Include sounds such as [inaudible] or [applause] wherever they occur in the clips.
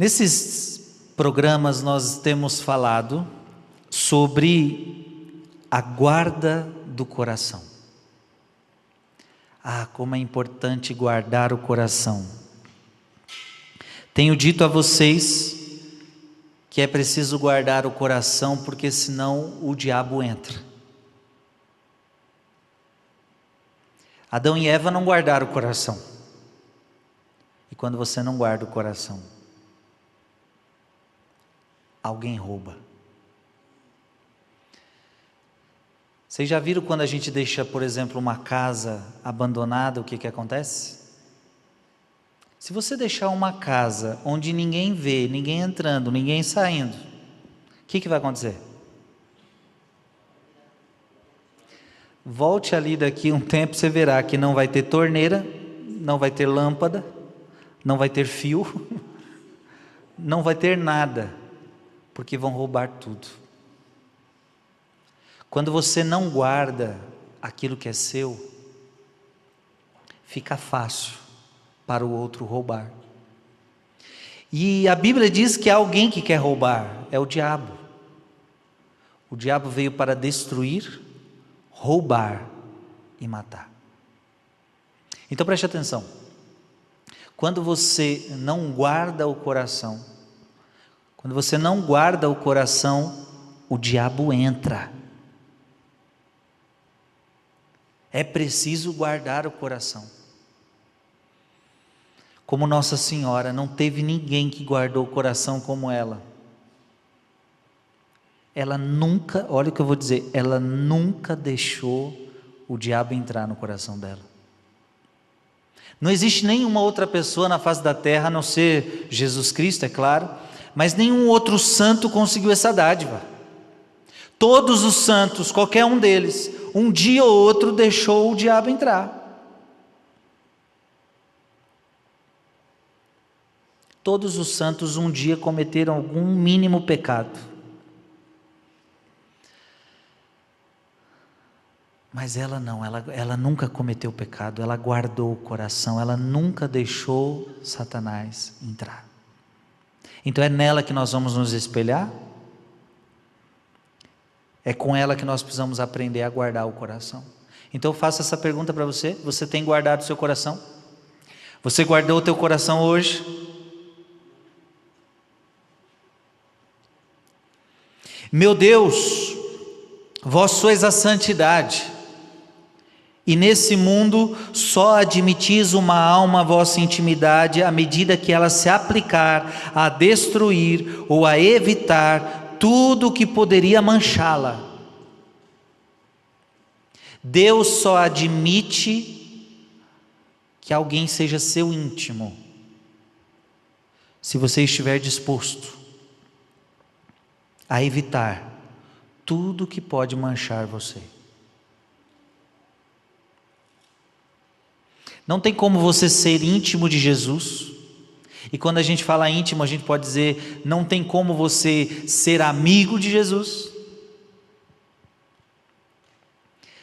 Nesses programas nós temos falado sobre a guarda do coração. Ah, como é importante guardar o coração. Tenho dito a vocês que é preciso guardar o coração, porque senão o diabo entra. Adão e Eva não guardaram o coração. E quando você não guarda o coração, alguém rouba. Vocês já viram quando a gente deixa, por exemplo, uma casa abandonada, o que, que acontece? Se você deixar uma casa onde ninguém vê, ninguém entrando, ninguém saindo, o que, que vai acontecer? Volte ali daqui um tempo, você verá que não vai ter torneira, não vai ter lâmpada, não vai ter fio, [laughs] não vai ter nada, porque vão roubar tudo. Quando você não guarda aquilo que é seu, fica fácil para o outro roubar. E a Bíblia diz que há alguém que quer roubar, é o diabo. O diabo veio para destruir, roubar e matar. Então preste atenção. Quando você não guarda o coração, quando você não guarda o coração, o diabo entra. É preciso guardar o coração. Como Nossa Senhora, não teve ninguém que guardou o coração como ela. Ela nunca, olha o que eu vou dizer, ela nunca deixou o diabo entrar no coração dela. Não existe nenhuma outra pessoa na face da terra, a não ser Jesus Cristo, é claro, mas nenhum outro santo conseguiu essa dádiva. Todos os santos, qualquer um deles, um dia ou outro deixou o diabo entrar. Todos os santos um dia cometeram algum mínimo pecado. Mas ela não, ela, ela nunca cometeu pecado, ela guardou o coração, ela nunca deixou Satanás entrar. Então é nela que nós vamos nos espelhar? É com ela que nós precisamos aprender a guardar o coração. Então eu faço essa pergunta para você: você tem guardado o seu coração? Você guardou o teu coração hoje? Meu Deus, vós sois a santidade, e nesse mundo só admitis uma alma a vossa intimidade à medida que ela se aplicar a destruir ou a evitar tudo o que poderia manchá-la. Deus só admite que alguém seja seu íntimo, se você estiver disposto a evitar tudo que pode manchar você. Não tem como você ser íntimo de Jesus e quando a gente fala íntimo, a gente pode dizer: não tem como você ser amigo de Jesus.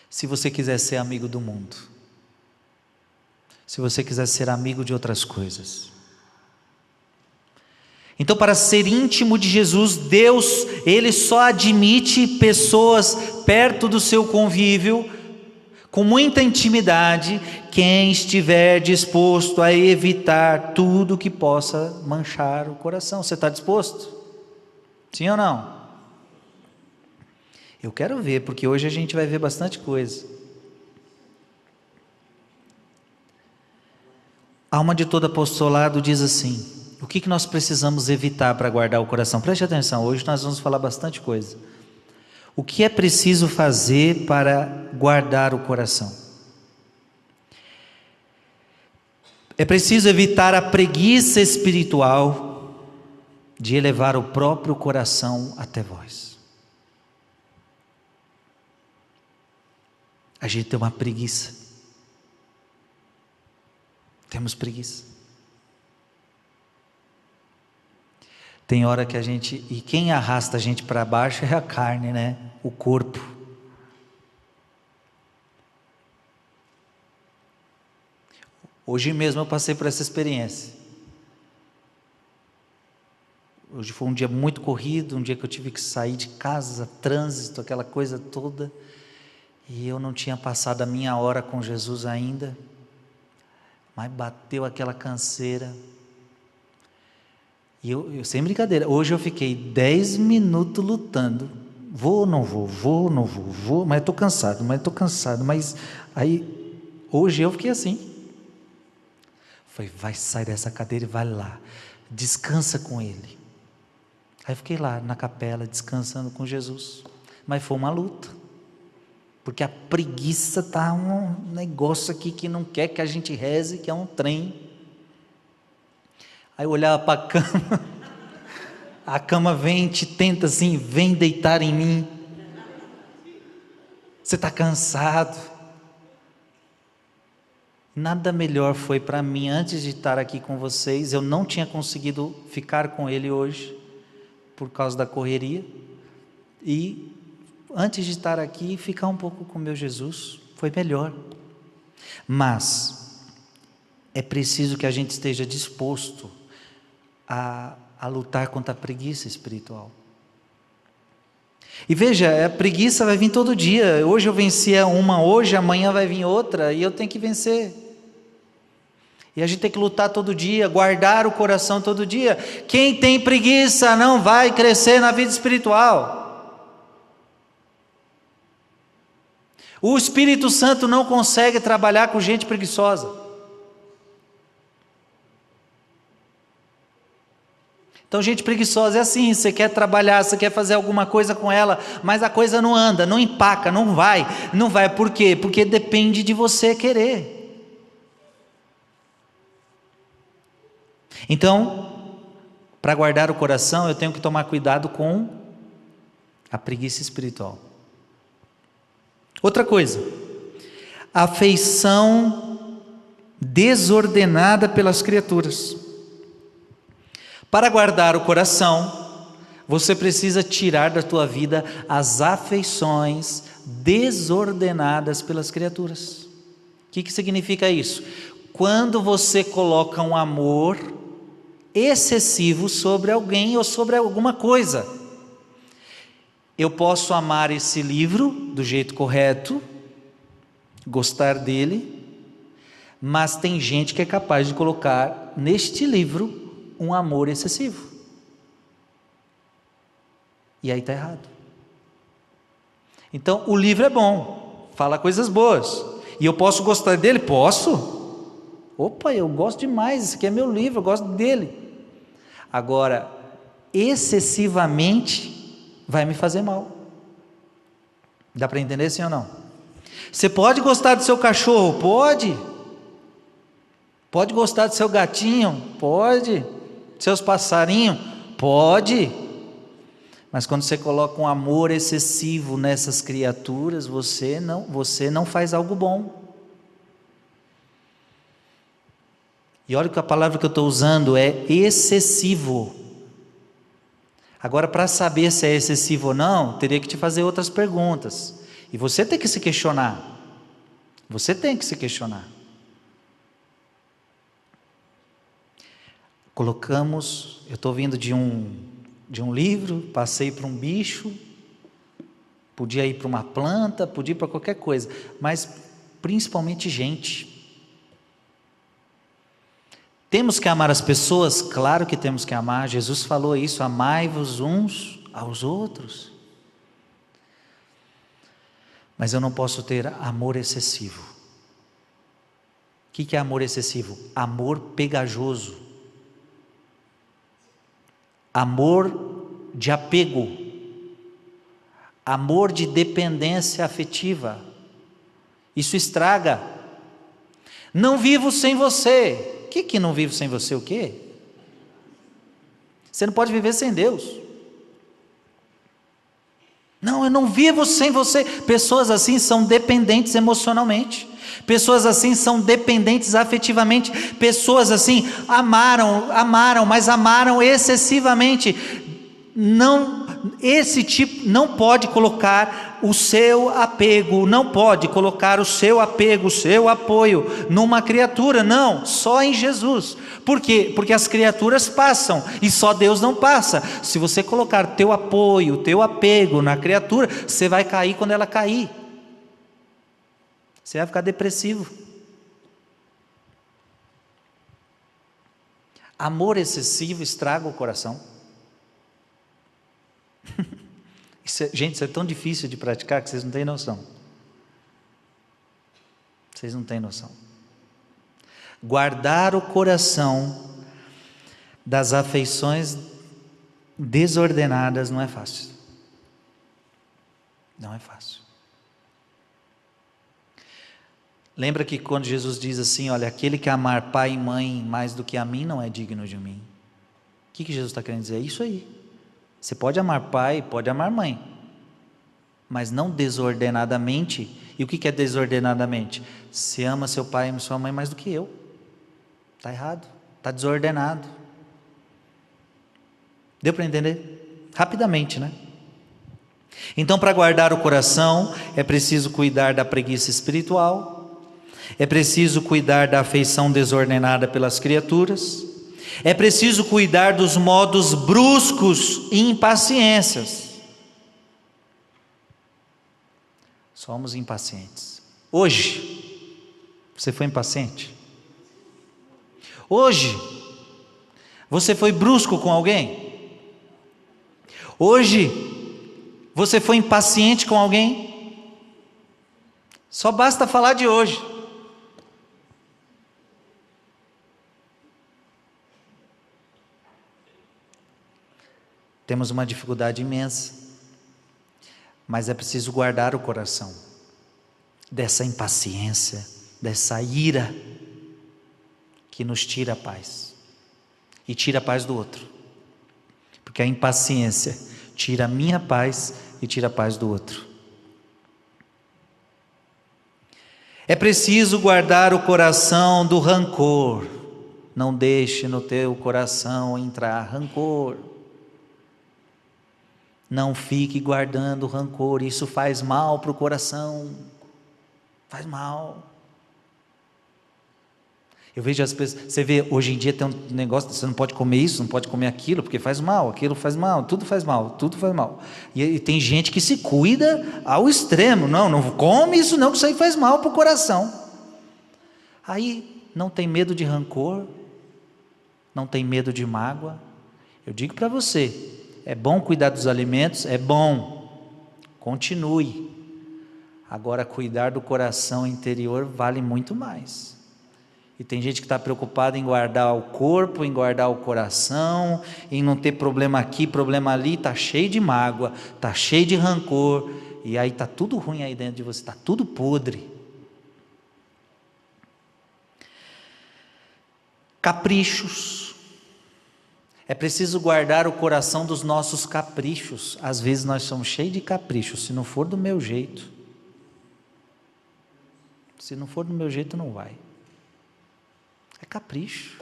Se você quiser ser amigo do mundo, se você quiser ser amigo de outras coisas. Então, para ser íntimo de Jesus, Deus, Ele só admite pessoas perto do seu convívio com muita intimidade, quem estiver disposto a evitar tudo que possa manchar o coração. Você está disposto? Sim ou não? Eu quero ver, porque hoje a gente vai ver bastante coisa. A alma de todo apostolado diz assim: o que, que nós precisamos evitar para guardar o coração? Preste atenção, hoje nós vamos falar bastante coisa. O que é preciso fazer para guardar o coração? É preciso evitar a preguiça espiritual de elevar o próprio coração até vós. A gente tem uma preguiça. Temos preguiça. Tem hora que a gente. E quem arrasta a gente para baixo é a carne, né? O corpo. Hoje mesmo eu passei por essa experiência. Hoje foi um dia muito corrido, um dia que eu tive que sair de casa, trânsito, aquela coisa toda. E eu não tinha passado a minha hora com Jesus ainda. Mas bateu aquela canseira. E eu, eu, sem brincadeira, hoje eu fiquei 10 minutos lutando. Vou ou não vou, vou ou não vou, vou, mas estou cansado, mas estou cansado. Mas aí, hoje eu fiquei assim. Falei, vai sair dessa cadeira e vai lá, descansa com Ele. Aí fiquei lá na capela, descansando com Jesus. Mas foi uma luta. Porque a preguiça está um negócio aqui que não quer que a gente reze, que é um trem. Aí eu olhava para a cama, [laughs] a cama vem, te tenta assim, vem deitar em mim. Você está cansado. Nada melhor foi para mim antes de estar aqui com vocês. Eu não tinha conseguido ficar com ele hoje por causa da correria. E antes de estar aqui, ficar um pouco com meu Jesus foi melhor. Mas é preciso que a gente esteja disposto a, a lutar contra a preguiça espiritual. E veja, a preguiça vai vir todo dia. Hoje eu venci uma, hoje, amanhã vai vir outra, e eu tenho que vencer. E a gente tem que lutar todo dia, guardar o coração todo dia. Quem tem preguiça não vai crescer na vida espiritual. O Espírito Santo não consegue trabalhar com gente preguiçosa. Então, gente preguiçosa é assim: você quer trabalhar, você quer fazer alguma coisa com ela, mas a coisa não anda, não empaca, não vai. Não vai, por quê? Porque depende de você querer. Então, para guardar o coração, eu tenho que tomar cuidado com a preguiça espiritual. Outra coisa, afeição desordenada pelas criaturas. Para guardar o coração, você precisa tirar da tua vida as afeições desordenadas pelas criaturas. O que, que significa isso? Quando você coloca um amor excessivo sobre alguém ou sobre alguma coisa. Eu posso amar esse livro do jeito correto, gostar dele, mas tem gente que é capaz de colocar neste livro um amor excessivo. E aí está errado. Então, o livro é bom, fala coisas boas. E eu posso gostar dele? Posso. Opa, eu gosto demais, esse aqui é meu livro, eu gosto dele. Agora, excessivamente vai me fazer mal. Dá para entender sim ou não? Você pode gostar do seu cachorro? Pode. Pode gostar do seu gatinho? Pode. Seus passarinhos? Pode. Mas quando você coloca um amor excessivo nessas criaturas, você não, você não faz algo bom. E olha que a palavra que eu estou usando é excessivo. Agora, para saber se é excessivo ou não, teria que te fazer outras perguntas. E você tem que se questionar. Você tem que se questionar. Colocamos, eu estou vindo de um, de um livro, passei para um bicho, podia ir para uma planta, podia ir para qualquer coisa, mas principalmente gente. Temos que amar as pessoas? Claro que temos que amar. Jesus falou isso: amai-vos uns aos outros. Mas eu não posso ter amor excessivo. O que é amor excessivo? Amor pegajoso. Amor de apego. Amor de dependência afetiva. Isso estraga. Não vivo sem você que que não vive sem você o quê? Você não pode viver sem Deus. Não, eu não vivo sem você. Pessoas assim são dependentes emocionalmente. Pessoas assim são dependentes afetivamente. Pessoas assim amaram, amaram, mas amaram excessivamente. Não, esse tipo não pode colocar o seu apego, não pode colocar o seu apego, o seu apoio numa criatura, não, só em Jesus. Por quê? Porque as criaturas passam e só Deus não passa. Se você colocar teu apoio, teu apego na criatura, você vai cair quando ela cair. Você vai ficar depressivo. Amor excessivo estraga o coração. [laughs] Isso é, gente, isso é tão difícil de praticar que vocês não têm noção. Vocês não têm noção. Guardar o coração das afeições desordenadas não é fácil. Não é fácil. Lembra que quando Jesus diz assim: Olha, aquele que amar pai e mãe mais do que a mim não é digno de mim. O que, que Jesus está querendo dizer? É isso aí. Você pode amar pai, pode amar mãe, mas não desordenadamente. E o que é desordenadamente? Você ama seu pai e sua mãe mais do que eu. Está errado, está desordenado. Deu para entender? Rapidamente, né? Então, para guardar o coração, é preciso cuidar da preguiça espiritual, é preciso cuidar da afeição desordenada pelas criaturas, é preciso cuidar dos modos bruscos e impaciências. Somos impacientes. Hoje, você foi impaciente? Hoje, você foi brusco com alguém? Hoje, você foi impaciente com alguém? Só basta falar de hoje. Temos uma dificuldade imensa, mas é preciso guardar o coração dessa impaciência, dessa ira que nos tira a paz e tira a paz do outro, porque a impaciência tira a minha paz e tira a paz do outro. É preciso guardar o coração do rancor. Não deixe no teu coração entrar rancor. Não fique guardando rancor, isso faz mal para o coração. Faz mal. Eu vejo as pessoas, você vê, hoje em dia tem um negócio, você não pode comer isso, não pode comer aquilo, porque faz mal, aquilo faz mal, tudo faz mal, tudo faz mal. E, e tem gente que se cuida ao extremo, não, não come isso não, que isso aí faz mal para o coração. Aí não tem medo de rancor, não tem medo de mágoa. Eu digo para você, é bom cuidar dos alimentos? É bom. Continue. Agora, cuidar do coração interior vale muito mais. E tem gente que está preocupada em guardar o corpo, em guardar o coração, em não ter problema aqui, problema ali, está cheio de mágoa, está cheio de rancor, e aí está tudo ruim aí dentro de você, está tudo podre. Caprichos, é preciso guardar o coração dos nossos caprichos. Às vezes nós somos cheios de caprichos, se não for do meu jeito. Se não for do meu jeito, não vai. É capricho.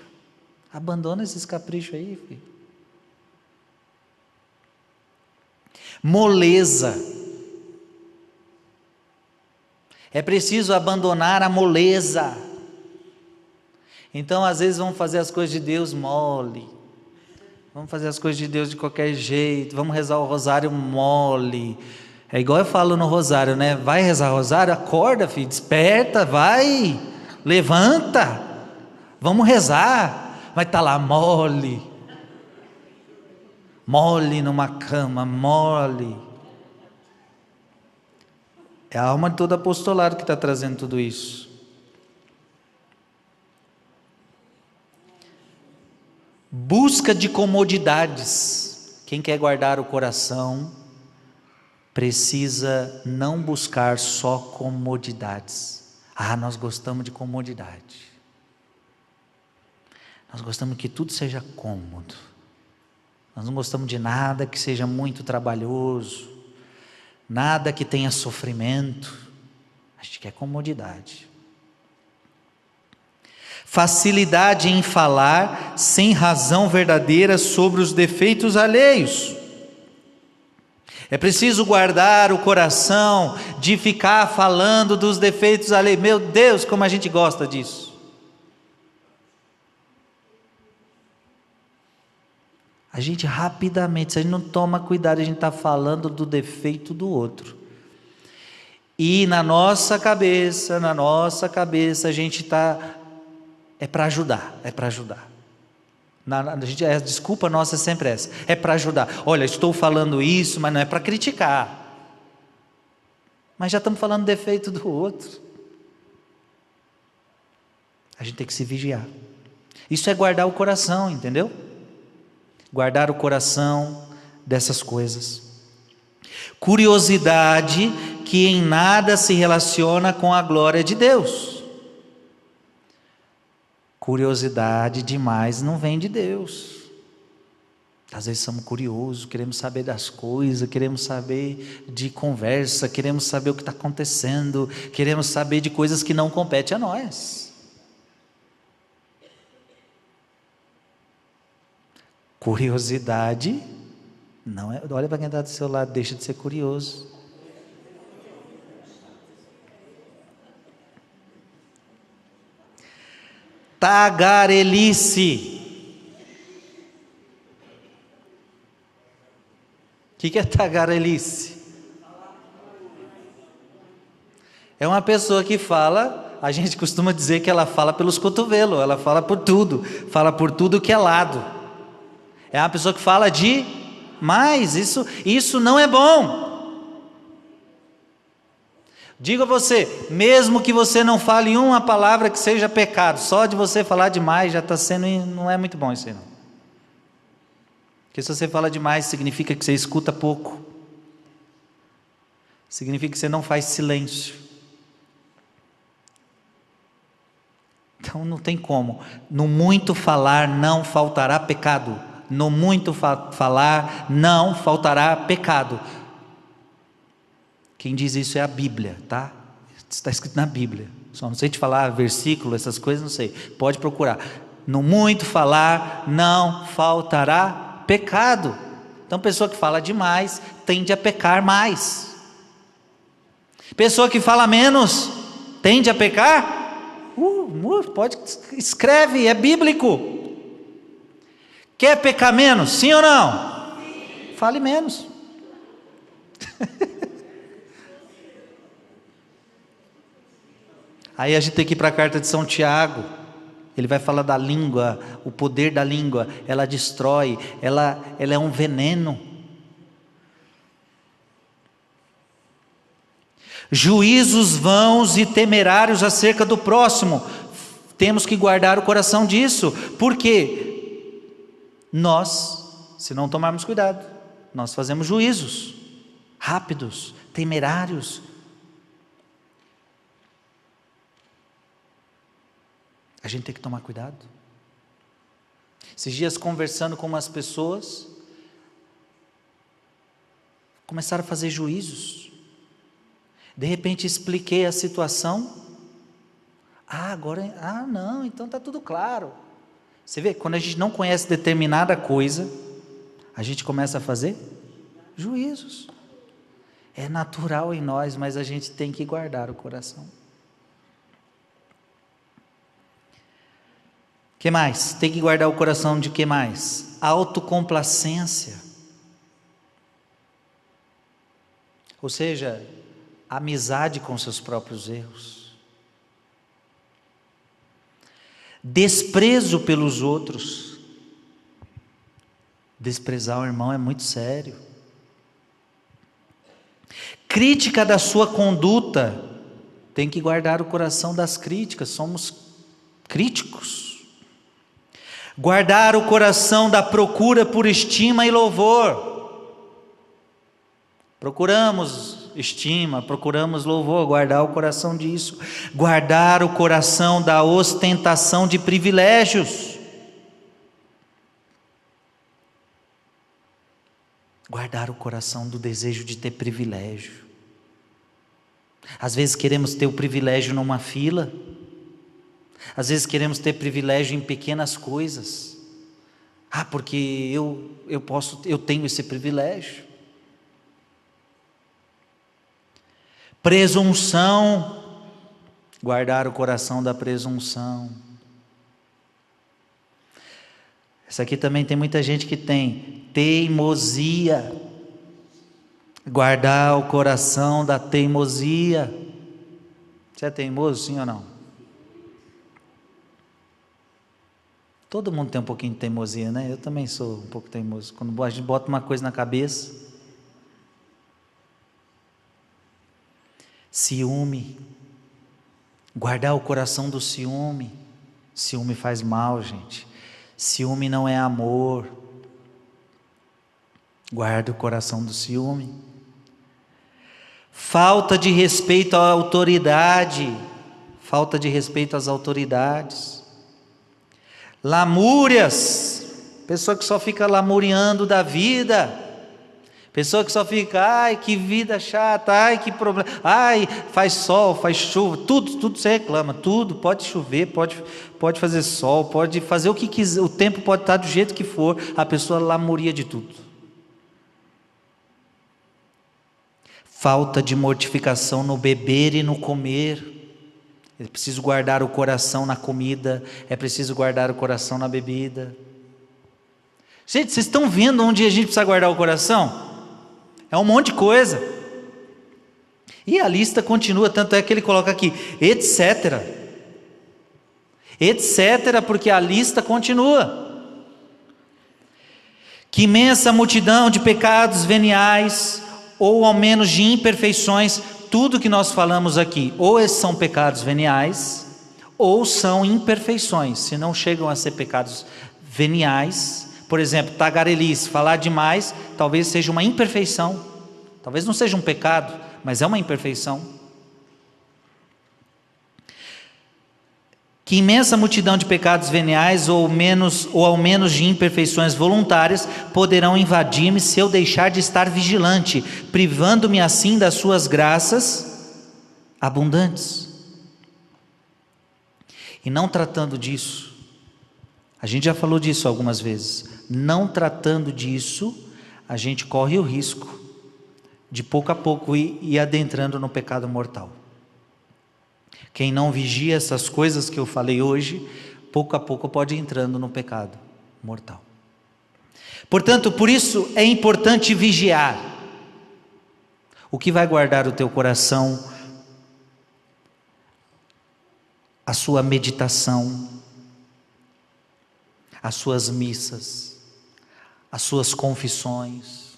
Abandona esses caprichos aí, filho. Moleza. É preciso abandonar a moleza. Então, às vezes, vamos fazer as coisas de Deus mole. Vamos fazer as coisas de Deus de qualquer jeito. Vamos rezar o rosário mole. É igual eu falo no rosário, né? Vai rezar o rosário, acorda, filho, desperta, vai, levanta. Vamos rezar. Vai estar tá lá mole. Mole numa cama, mole. É a alma de todo apostolado que está trazendo tudo isso. Busca de comodidades. Quem quer guardar o coração precisa não buscar só comodidades. Ah, nós gostamos de comodidade. Nós gostamos que tudo seja cômodo. Nós não gostamos de nada que seja muito trabalhoso, nada que tenha sofrimento. A gente quer comodidade facilidade em falar sem razão verdadeira sobre os defeitos alheios. É preciso guardar o coração de ficar falando dos defeitos alheios. Meu Deus, como a gente gosta disso. A gente rapidamente, se a gente não toma cuidado, a gente está falando do defeito do outro. E na nossa cabeça, na nossa cabeça, a gente está. É para ajudar, é para ajudar. Na, a, gente, a desculpa nossa é sempre essa: é para ajudar. Olha, estou falando isso, mas não é para criticar. Mas já estamos falando defeito do outro. A gente tem que se vigiar. Isso é guardar o coração, entendeu? Guardar o coração dessas coisas. Curiosidade que em nada se relaciona com a glória de Deus. Curiosidade demais não vem de Deus. Às vezes somos curiosos, queremos saber das coisas, queremos saber de conversa, queremos saber o que está acontecendo, queremos saber de coisas que não competem a nós. Curiosidade não é. Olha para quem está do seu lado, deixa de ser curioso. Tagarelice. O que, que é tagarelice? É uma pessoa que fala, a gente costuma dizer que ela fala pelos cotovelos, ela fala por tudo, fala por tudo que é lado. É uma pessoa que fala de mais, isso, isso não é bom. Digo a você, mesmo que você não fale uma palavra que seja pecado, só de você falar demais já está sendo, não é muito bom isso aí não. Porque se você fala demais, significa que você escuta pouco. Significa que você não faz silêncio. Então não tem como. No muito falar não faltará pecado. No muito fa falar não faltará pecado. Quem diz isso é a Bíblia, tá? Está escrito na Bíblia. Só não sei te falar versículo, essas coisas, não sei. Pode procurar. No muito falar, não faltará pecado. Então, pessoa que fala demais tende a pecar mais. Pessoa que fala menos tende a pecar. Uh, pode escreve, é bíblico. Quer pecar menos? Sim ou não? Fale menos. [laughs] Aí a gente tem que ir para a carta de São Tiago. Ele vai falar da língua, o poder da língua, ela destrói, ela, ela é um veneno. Juízos vãos e temerários acerca do próximo, temos que guardar o coração disso, porque nós, se não tomarmos cuidado, nós fazemos juízos rápidos, temerários, A gente tem que tomar cuidado. Esses dias conversando com umas pessoas, começaram a fazer juízos. De repente expliquei a situação. Ah, agora, ah, não, então está tudo claro. Você vê, quando a gente não conhece determinada coisa, a gente começa a fazer juízos. É natural em nós, mas a gente tem que guardar o coração. Que mais? Tem que guardar o coração de que mais? Autocomplacência. Ou seja, amizade com seus próprios erros. Desprezo pelos outros. Desprezar o irmão é muito sério. Crítica da sua conduta. Tem que guardar o coração das críticas. Somos críticos. Guardar o coração da procura por estima e louvor. Procuramos estima, procuramos louvor, guardar o coração disso. Guardar o coração da ostentação de privilégios. Guardar o coração do desejo de ter privilégio. Às vezes queremos ter o privilégio numa fila, às vezes queremos ter privilégio em pequenas coisas. Ah, porque eu, eu posso, eu tenho esse privilégio. Presunção, guardar o coração da presunção. Essa aqui também tem muita gente que tem teimosia. Guardar o coração da teimosia. Você é teimoso, sim ou não? Todo mundo tem um pouquinho de teimosia, né? Eu também sou um pouco teimoso. Quando a gente bota uma coisa na cabeça. Ciúme. Guardar o coração do ciúme. Ciúme faz mal, gente. Ciúme não é amor. Guarda o coração do ciúme. Falta de respeito à autoridade. Falta de respeito às autoridades. Lamúrias. Pessoa que só fica lamuriando da vida. Pessoa que só fica, ai, que vida chata, ai, que problema, ai, faz sol, faz chuva, tudo, tudo você reclama, tudo, pode chover, pode, pode fazer sol, pode fazer o que quiser, o tempo pode estar do jeito que for, a pessoa lamoria de tudo. Falta de mortificação no beber e no comer. É preciso guardar o coração na comida, é preciso guardar o coração na bebida. Gente, vocês estão vendo onde a gente precisa guardar o coração? É um monte de coisa. E a lista continua, tanto é que ele coloca aqui, etc. Etc., porque a lista continua. Que imensa multidão de pecados veniais, ou ao menos de imperfeições, tudo que nós falamos aqui, ou são pecados veniais, ou são imperfeições, se não chegam a ser pecados veniais, por exemplo, tagarelice, falar demais, talvez seja uma imperfeição. Talvez não seja um pecado, mas é uma imperfeição. Que imensa multidão de pecados veniais ou menos ou ao menos de imperfeições voluntárias poderão invadir-me se eu deixar de estar vigilante, privando-me assim das suas graças abundantes. E não tratando disso, a gente já falou disso algumas vezes não tratando disso, a gente corre o risco de pouco a pouco ir, ir adentrando no pecado mortal. Quem não vigia essas coisas que eu falei hoje, pouco a pouco pode entrando no pecado mortal. Portanto, por isso é importante vigiar. O que vai guardar o teu coração, a sua meditação, as suas missas, as suas confissões,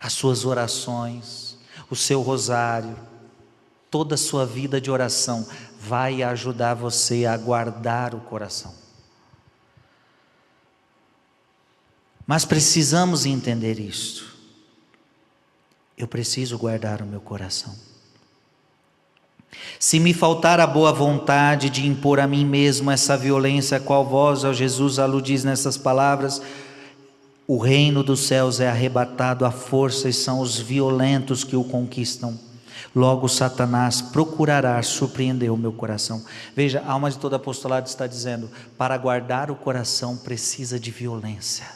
as suas orações, o seu rosário, toda a sua vida de oração vai ajudar você a guardar o coração. Mas precisamos entender isto. Eu preciso guardar o meu coração. Se me faltar a boa vontade de impor a mim mesmo essa violência, qual vós, ó Jesus, aludis nessas palavras, o reino dos céus é arrebatado à força e são os violentos que o conquistam. Logo, Satanás procurará surpreender o meu coração. Veja, a alma de todo apostolado está dizendo: para guardar o coração precisa de violência.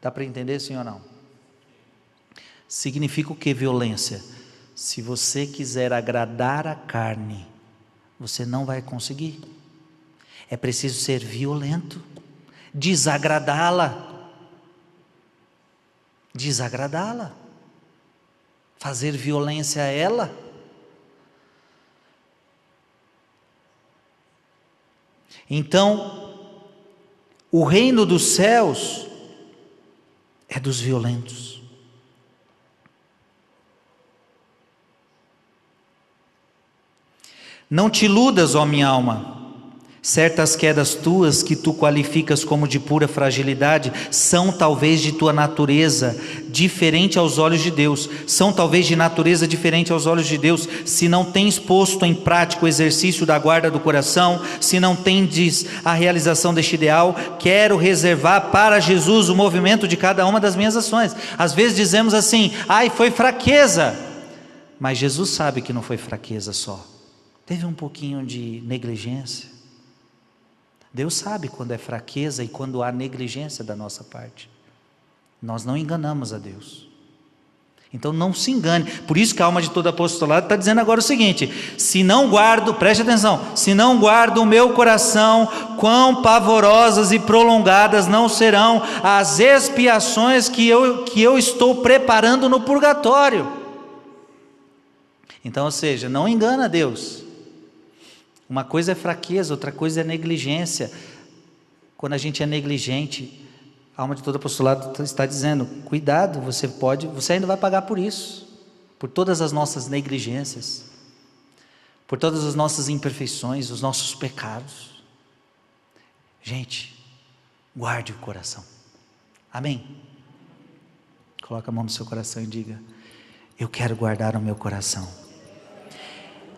Dá para entender, sim ou não? Significa o que violência? Se você quiser agradar a carne, você não vai conseguir. É preciso ser violento, desagradá-la. Desagradá-la. Fazer violência a ela. Então, o reino dos céus é dos violentos. Não te iludas, ó minha alma Certas quedas tuas que tu qualificas como de pura fragilidade são talvez de tua natureza diferente aos olhos de Deus, são talvez de natureza diferente aos olhos de Deus, se não tens posto em prática o exercício da guarda do coração, se não tendes a realização deste ideal, quero reservar para Jesus o movimento de cada uma das minhas ações. Às vezes dizemos assim: "Ai, foi fraqueza". Mas Jesus sabe que não foi fraqueza só. Teve um pouquinho de negligência Deus sabe quando é fraqueza e quando há negligência da nossa parte. Nós não enganamos a Deus. Então não se engane. Por isso que a alma de todo apostolado está dizendo agora o seguinte: se não guardo, preste atenção, se não guardo o meu coração, quão pavorosas e prolongadas não serão as expiações que eu, que eu estou preparando no purgatório. Então, ou seja, não engana Deus. Uma coisa é fraqueza, outra coisa é negligência. Quando a gente é negligente, a alma de todo apostolado está dizendo: cuidado, você pode, você ainda vai pagar por isso, por todas as nossas negligências, por todas as nossas imperfeições, os nossos pecados. Gente, guarde o coração. Amém. Coloca a mão no seu coração e diga: Eu quero guardar o meu coração.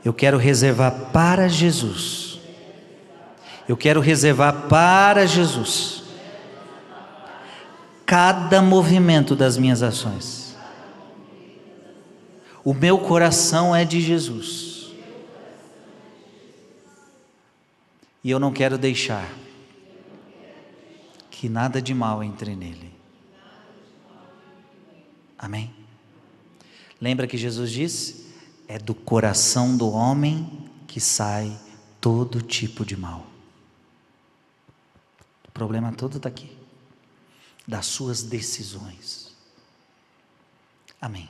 Eu quero reservar para Jesus. Eu quero reservar para Jesus cada movimento das minhas ações. O meu coração é de Jesus. E eu não quero deixar que nada de mal entre nele. Amém? Lembra que Jesus disse? É do coração do homem que sai todo tipo de mal. O problema todo está aqui das suas decisões. Amém.